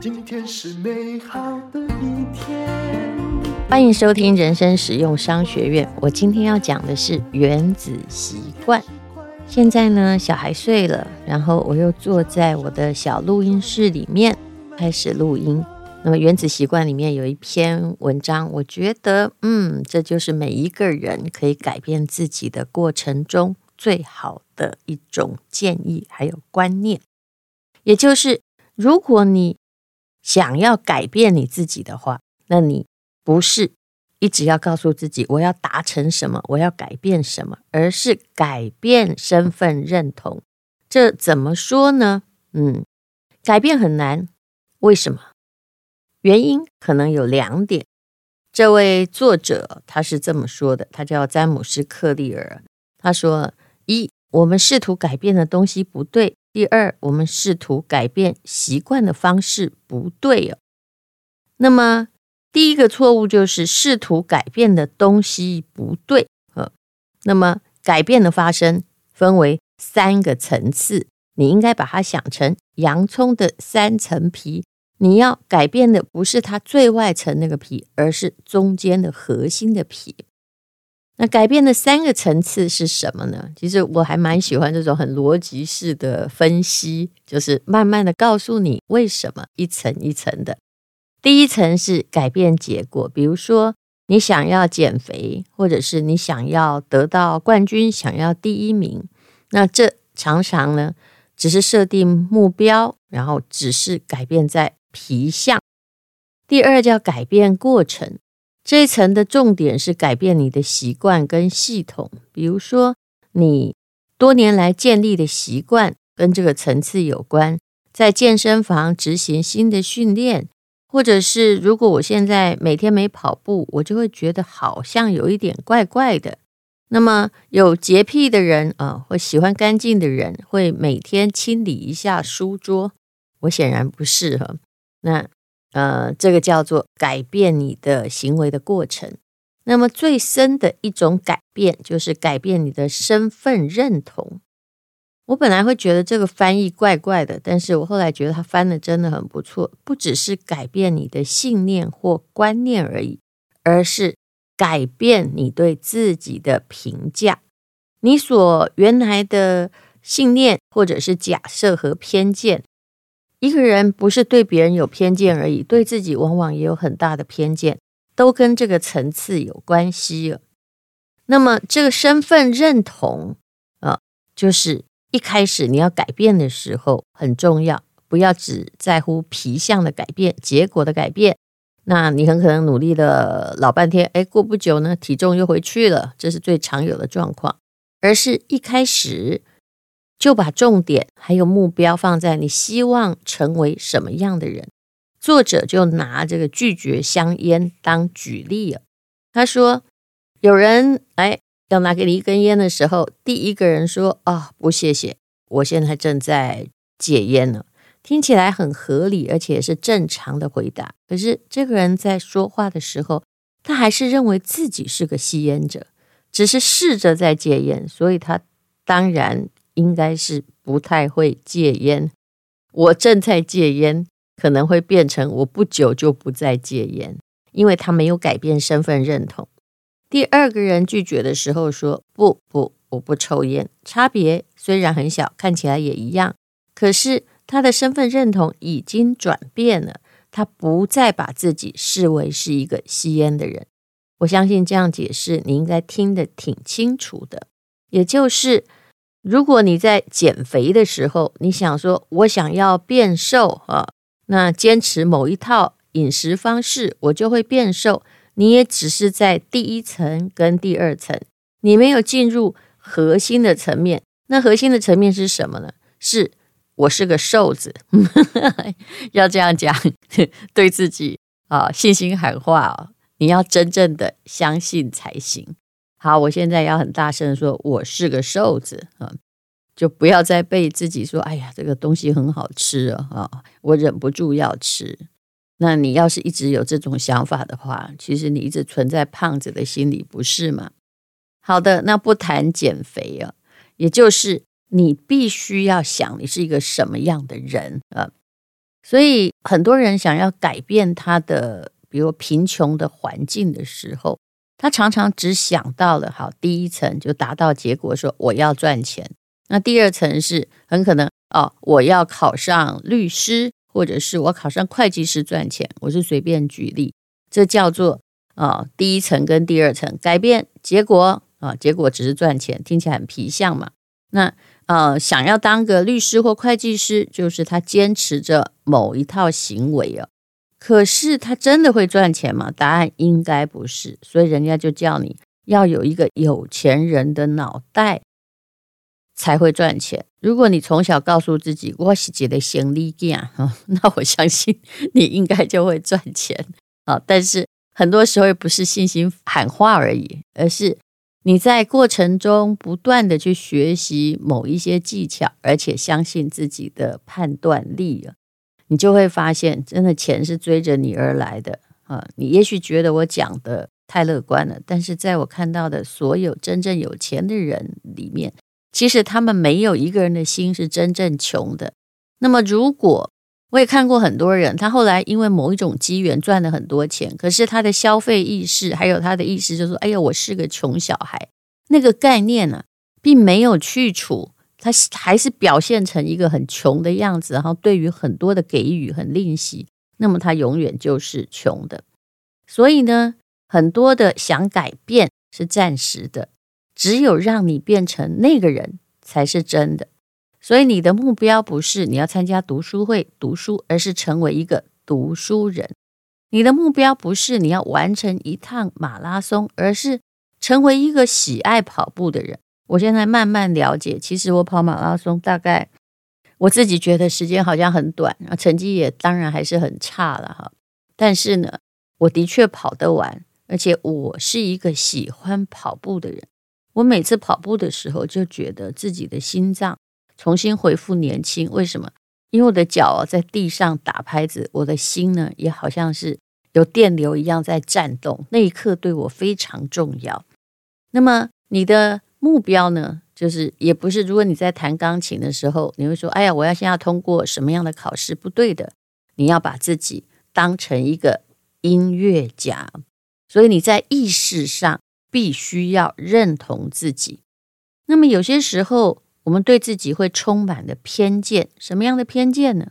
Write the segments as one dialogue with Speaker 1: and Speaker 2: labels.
Speaker 1: 今天是美好的一天。
Speaker 2: 欢迎收听人生实用商学院。我今天要讲的是原子习惯。现在呢，小孩睡了，然后我又坐在我的小录音室里面开始录音。那么，原子习惯里面有一篇文章，我觉得，嗯，这就是每一个人可以改变自己的过程中最好的一种建议，还有观念。也就是，如果你想要改变你自己的话，那你不是一直要告诉自己我要达成什么，我要改变什么，而是改变身份认同。这怎么说呢？嗯，改变很难，为什么？原因可能有两点。这位作者他是这么说的，他叫詹姆斯·克利尔。他说：一，我们试图改变的东西不对；第二，我们试图改变习惯的方式不对哦。那么，第一个错误就是试图改变的东西不对。呃，那么改变的发生分为三个层次，你应该把它想成洋葱的三层皮。你要改变的不是它最外层那个皮，而是中间的核心的皮。那改变的三个层次是什么呢？其实我还蛮喜欢这种很逻辑式的分析，就是慢慢的告诉你为什么一层一层的。第一层是改变结果，比如说你想要减肥，或者是你想要得到冠军，想要第一名，那这常常呢只是设定目标，然后只是改变在。皮相，第二叫改变过程，这一层的重点是改变你的习惯跟系统。比如说，你多年来建立的习惯跟这个层次有关，在健身房执行新的训练，或者是如果我现在每天没跑步，我就会觉得好像有一点怪怪的。那么有洁癖的人啊，或喜欢干净的人，会每天清理一下书桌。我显然不适合。那呃，这个叫做改变你的行为的过程。那么最深的一种改变，就是改变你的身份认同。我本来会觉得这个翻译怪怪的，但是我后来觉得他翻的真的很不错。不只是改变你的信念或观念而已，而是改变你对自己的评价。你所原来的信念或者是假设和偏见。一个人不是对别人有偏见而已，对自己往往也有很大的偏见，都跟这个层次有关系了。那么，这个身份认同啊，就是一开始你要改变的时候很重要，不要只在乎皮相的改变、结果的改变。那你很可能努力了老半天，哎，过不久呢，体重又回去了，这是最常有的状况。而是一开始。就把重点还有目标放在你希望成为什么样的人。作者就拿这个拒绝香烟当举例了。他说，有人哎要拿给你一根烟的时候，第一个人说：“啊、哦，不谢谢，我现在正在戒烟呢。”听起来很合理，而且是正常的回答。可是这个人在说话的时候，他还是认为自己是个吸烟者，只是试着在戒烟，所以他当然。应该是不太会戒烟。我正在戒烟，可能会变成我不久就不再戒烟，因为他没有改变身份认同。第二个人拒绝的时候说：“不不，我不抽烟。”差别虽然很小，看起来也一样，可是他的身份认同已经转变了，他不再把自己视为是一个吸烟的人。我相信这样解释你应该听得挺清楚的，也就是。如果你在减肥的时候，你想说“我想要变瘦”啊，那坚持某一套饮食方式，我就会变瘦。你也只是在第一层跟第二层，你没有进入核心的层面。那核心的层面是什么呢？是我是个瘦子，要这样讲，对自己啊信心喊话啊，你要真正的相信才行。好，我现在要很大声的说，我是个瘦子啊，就不要再被自己说，哎呀，这个东西很好吃啊，我忍不住要吃。那你要是一直有这种想法的话，其实你一直存在胖子的心里，不是吗？好的，那不谈减肥啊，也就是你必须要想你是一个什么样的人啊。所以很多人想要改变他的，比如贫穷的环境的时候，他常常只想到了好第一层就达到结果，说我要赚钱。那第二层是很可能哦，我要考上律师，或者是我考上会计师赚钱。我是随便举例，这叫做啊、哦、第一层跟第二层改变结果啊、哦，结果只是赚钱，听起来很皮相嘛。那呃，想要当个律师或会计师，就是他坚持着某一套行为哦。可是他真的会赚钱吗？答案应该不是。所以人家就叫你要有一个有钱人的脑袋才会赚钱。如果你从小告诉自己我是觉得行李架，那我相信你应该就会赚钱啊。但是很多时候不是信心喊话而已，而是。你在过程中不断的去学习某一些技巧，而且相信自己的判断力啊，你就会发现，真的钱是追着你而来的啊！你也许觉得我讲的太乐观了，但是在我看到的所有真正有钱的人里面，其实他们没有一个人的心是真正穷的。那么如果我也看过很多人，他后来因为某一种机缘赚了很多钱，可是他的消费意识还有他的意识就说：“哎呀，我是个穷小孩。”那个概念呢，并没有去除，他还是表现成一个很穷的样子，然后对于很多的给予很吝惜，那么他永远就是穷的。所以呢，很多的想改变是暂时的，只有让你变成那个人才是真的。所以你的目标不是你要参加读书会读书，而是成为一个读书人。你的目标不是你要完成一趟马拉松，而是成为一个喜爱跑步的人。我现在慢慢了解，其实我跑马拉松大概我自己觉得时间好像很短，啊，成绩也当然还是很差了哈。但是呢，我的确跑得完，而且我是一个喜欢跑步的人。我每次跑步的时候，就觉得自己的心脏。重新恢复年轻，为什么？因为我的脚在地上打拍子，我的心呢也好像是有电流一样在颤动，那一刻对我非常重要。那么你的目标呢？就是也不是，如果你在弹钢琴的时候，你会说：“哎呀，我要先要通过什么样的考试？”不对的，你要把自己当成一个音乐家，所以你在意识上必须要认同自己。那么有些时候。我们对自己会充满了偏见，什么样的偏见呢？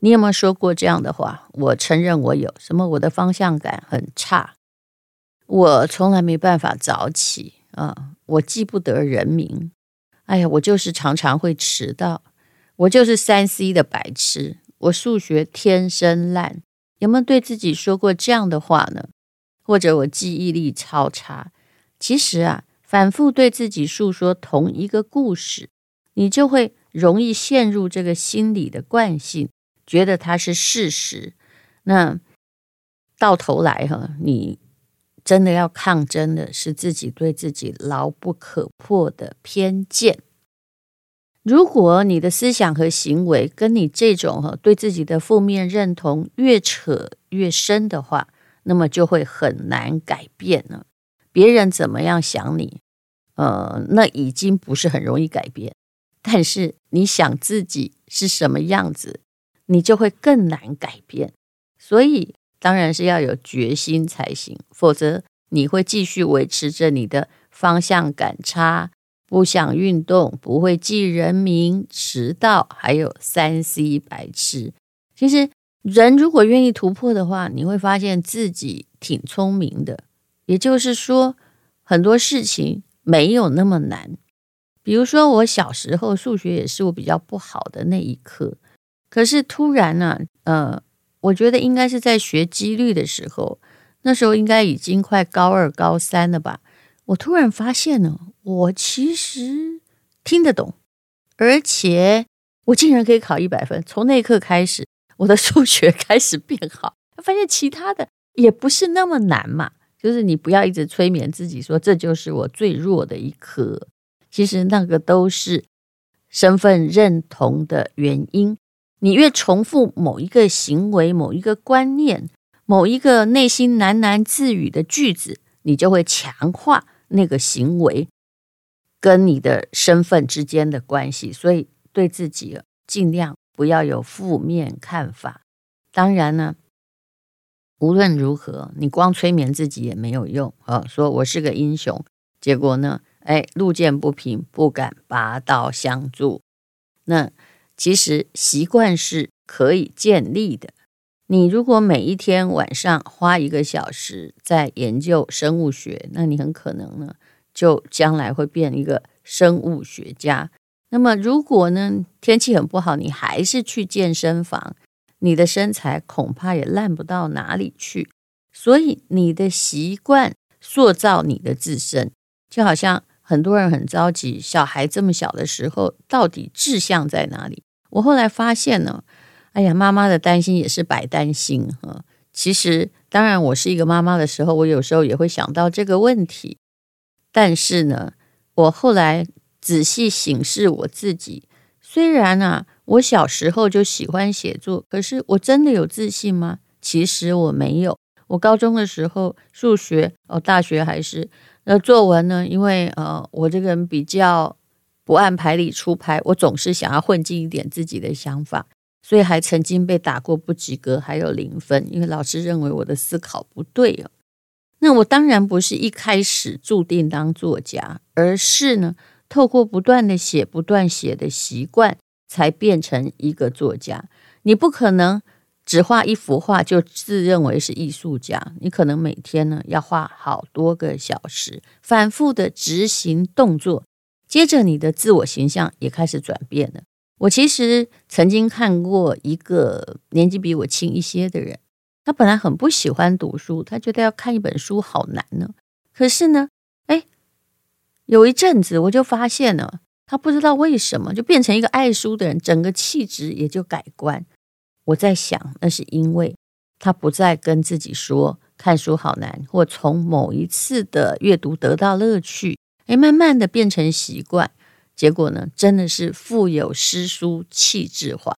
Speaker 2: 你有没有说过这样的话？我承认我有。什么？我的方向感很差，我从来没办法早起啊，我记不得人名。哎呀，我就是常常会迟到，我就是三 C 的白痴，我数学天生烂。有没有对自己说过这样的话呢？或者我记忆力超差？其实啊，反复对自己诉说同一个故事。你就会容易陷入这个心理的惯性，觉得它是事实。那到头来哈，你真的要抗争的是自己对自己牢不可破的偏见。如果你的思想和行为跟你这种哈对自己的负面认同越扯越深的话，那么就会很难改变了。别人怎么样想你，呃，那已经不是很容易改变。但是你想自己是什么样子，你就会更难改变。所以当然是要有决心才行，否则你会继续维持着你的方向感差、不想运动、不会记人名、迟到，还有三 C 白痴。其实人如果愿意突破的话，你会发现自己挺聪明的。也就是说，很多事情没有那么难。比如说，我小时候数学也是我比较不好的那一科，可是突然呢、啊，呃，我觉得应该是在学几率的时候，那时候应该已经快高二、高三了吧。我突然发现呢，我其实听得懂，而且我竟然可以考一百分。从那一刻开始，我的数学开始变好，发现其他的也不是那么难嘛。就是你不要一直催眠自己说，这就是我最弱的一科。其实那个都是身份认同的原因。你越重复某一个行为、某一个观念、某一个内心喃喃自语的句子，你就会强化那个行为，跟你的身份之间的关系，所以对自己尽量不要有负面看法。当然呢，无论如何，你光催眠自己也没有用啊。说我是个英雄，结果呢，哎，路见不平，不敢拔刀相助。那其实习惯是可以建立的。你如果每一天晚上花一个小时在研究生物学，那你很可能呢。就将来会变一个生物学家。那么，如果呢，天气很不好，你还是去健身房，你的身材恐怕也烂不到哪里去。所以，你的习惯塑造你的自身，就好像很多人很着急，小孩这么小的时候，到底志向在哪里？我后来发现呢，哎呀，妈妈的担心也是白担心哈。其实，当然，我是一个妈妈的时候，我有时候也会想到这个问题。但是呢，我后来仔细省视我自己。虽然啊，我小时候就喜欢写作，可是我真的有自信吗？其实我没有。我高中的时候数学，哦，大学还是那作文呢？因为呃，我这个人比较不按牌理出牌，我总是想要混进一点自己的想法，所以还曾经被打过不及格，还有零分，因为老师认为我的思考不对哦。那我当然不是一开始注定当作家，而是呢，透过不断的写、不断写的习惯，才变成一个作家。你不可能只画一幅画就自认为是艺术家，你可能每天呢要画好多个小时，反复的执行动作，接着你的自我形象也开始转变了。我其实曾经看过一个年纪比我轻一些的人。他本来很不喜欢读书，他觉得要看一本书好难呢。可是呢，哎，有一阵子我就发现了，他不知道为什么就变成一个爱书的人，整个气质也就改观。我在想，那是因为他不再跟自己说看书好难，或从某一次的阅读得到乐趣，哎，慢慢的变成习惯，结果呢，真的是腹有诗书气质华。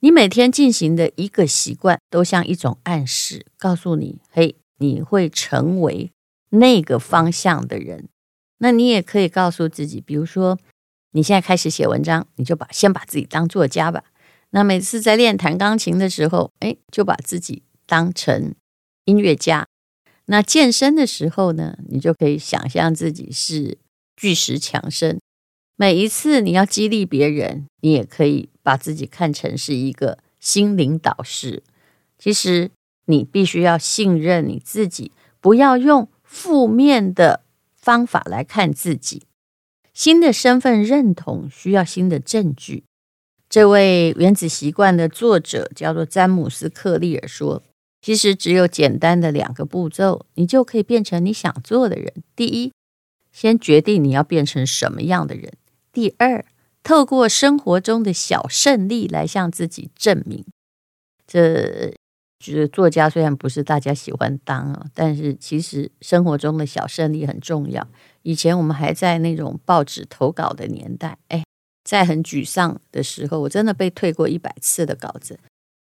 Speaker 2: 你每天进行的一个习惯，都像一种暗示，告诉你：嘿，你会成为那个方向的人。那你也可以告诉自己，比如说，你现在开始写文章，你就把先把自己当作家吧。那每次在练弹钢琴的时候，哎，就把自己当成音乐家。那健身的时候呢，你就可以想象自己是巨石强森。每一次你要激励别人，你也可以。把自己看成是一个心灵导师，其实你必须要信任你自己，不要用负面的方法来看自己。新的身份认同需要新的证据。这位《原子习惯》的作者叫做詹姆斯·克利尔说：“其实只有简单的两个步骤，你就可以变成你想做的人。第一，先决定你要变成什么样的人；第二。”透过生活中的小胜利来向自己证明，这就是作家虽然不是大家喜欢当啊，但是其实生活中的小胜利很重要。以前我们还在那种报纸投稿的年代，哎，在很沮丧的时候，我真的被退过一百次的稿子。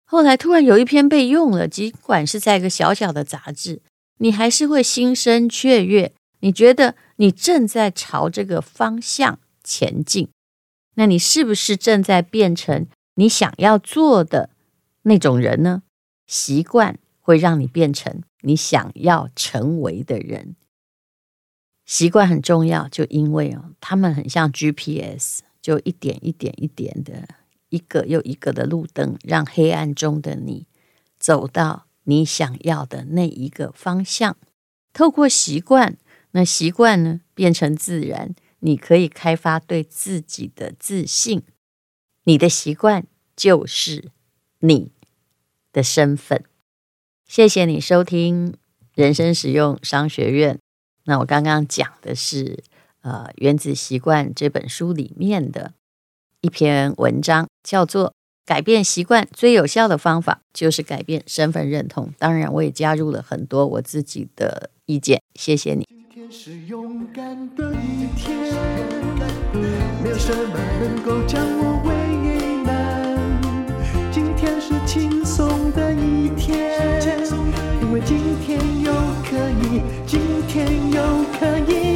Speaker 2: 后来突然有一篇被用了，尽管是在一个小小的杂志，你还是会心生雀跃。你觉得你正在朝这个方向前进。那你是不是正在变成你想要做的那种人呢？习惯会让你变成你想要成为的人。习惯很重要，就因为哦，他们很像 GPS，就一点一点一点的，一个又一个的路灯，让黑暗中的你走到你想要的那一个方向。透过习惯，那习惯呢，变成自然。你可以开发对自己的自信，你的习惯就是你的身份。谢谢你收听人生实用商学院。那我刚刚讲的是呃《原子习惯》这本书里面的一篇文章，叫做《改变习惯最有效的方法就是改变身份认同》。当然，我也加入了很多我自己的意见。谢谢你。
Speaker 1: 是勇敢的一天，没有什么能够将我为难。今天是轻松的一天，因为今天又可以，今天又可以